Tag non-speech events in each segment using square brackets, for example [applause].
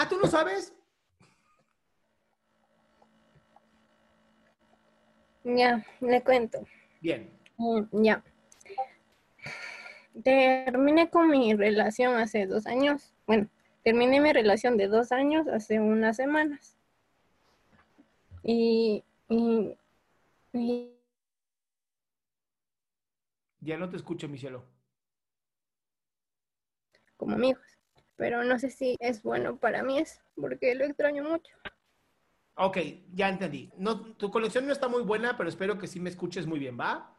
Ah, ¿tú no sabes? Ya, le cuento. Bien. Mm, Ya. Terminé con mi relación hace dos años. Bueno, terminé mi relación de dos años hace unas semanas. Y, y, y Ya no te escucho, mi cielo. como amigos. Pero no sé si es bueno para mí, es porque lo extraño mucho. Ok, ya entendí. No, tu conexión no está muy buena, pero espero que sí me escuches muy bien, ¿va?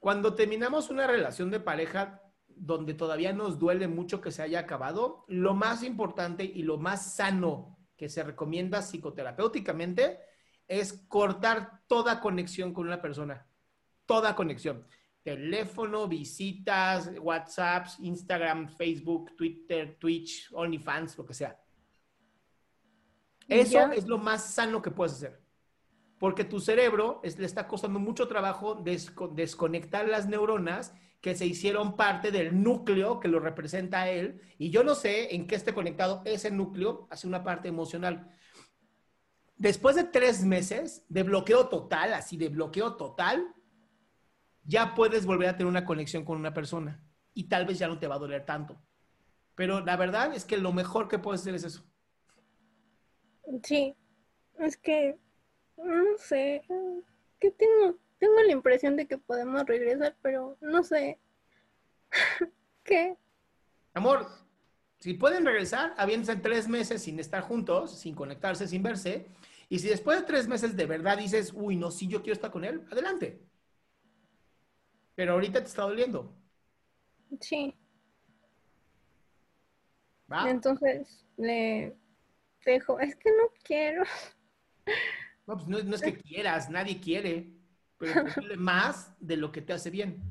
Cuando terminamos una relación de pareja donde todavía nos duele mucho que se haya acabado, lo más importante y lo más sano que se recomienda psicoterapéuticamente es cortar toda conexión con una persona. Toda conexión. Teléfono, visitas, WhatsApps, Instagram, Facebook, Twitter, Twitch, OnlyFans, lo que sea. Eso Ya. es lo más sano que puedes hacer. Porque tu cerebro es- le está costando mucho trabajo desco- desconectar las neuronas que se hicieron parte del núcleo que lo representa a él. Y yo no sé en qué esté conectado ese núcleo hacia una parte emocional. Después de tres meses de bloqueo total, así de bloqueo total, ya puedes volver a tener una conexión con una persona. Y tal vez ya no te va a doler tanto. Pero la verdad es que lo mejor que puedes hacer es eso. Sí, es que no sé, que tengo, tengo la impresión de que podemos regresar, pero no sé [laughs] qué. Amor, si pueden regresar, aviéntense tres meses sin estar juntos, sin conectarse, sin verse. Y si después de tres meses de verdad dices, uy, no, sí, yo quiero estar con él, adelante. Pero ahorita te está doliendo. Sí, ¿va? entonces le dejo, es que no quiero. No, pues no, no es que quieras, nadie quiere, pero duele más de lo que te hace bien.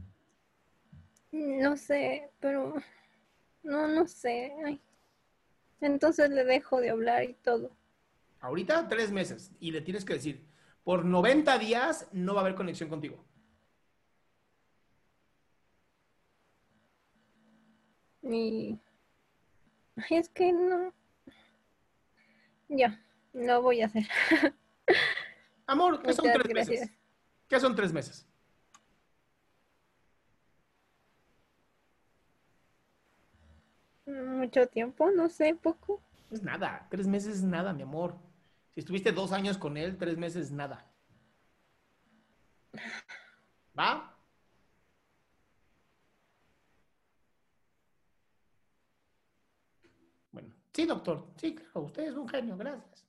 No sé, pero no, no sé. ay. Entonces le dejo de hablar y todo. Ahorita tres meses y le tienes que decir, por 90 días no va a haber conexión contigo. Y es que no. Ya, lo voy a hacer. [laughs] Amor, ¿qué son tres meses? ¿Qué son tres meses? Mucho tiempo, no sé, poco. Es nada, tres meses es nada, mi amor. Si estuviste dos años con él, tres meses es nada. ¿Va? Bueno, sí, doctor. Sí, usted es un genio, gracias.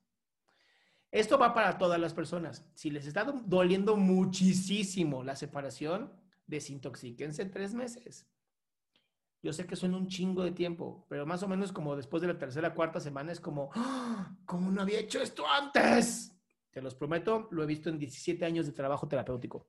Esto va para todas las personas. Si les está doliendo muchísimo la separación, desintoxíquense tres meses. Yo sé que suena un chingo de tiempo, pero más o menos como después de la tercera, cuarta semana es como, ¡Ah! ¿cómo no había hecho esto antes? Te los prometo, lo he visto en 17 años de trabajo terapéutico.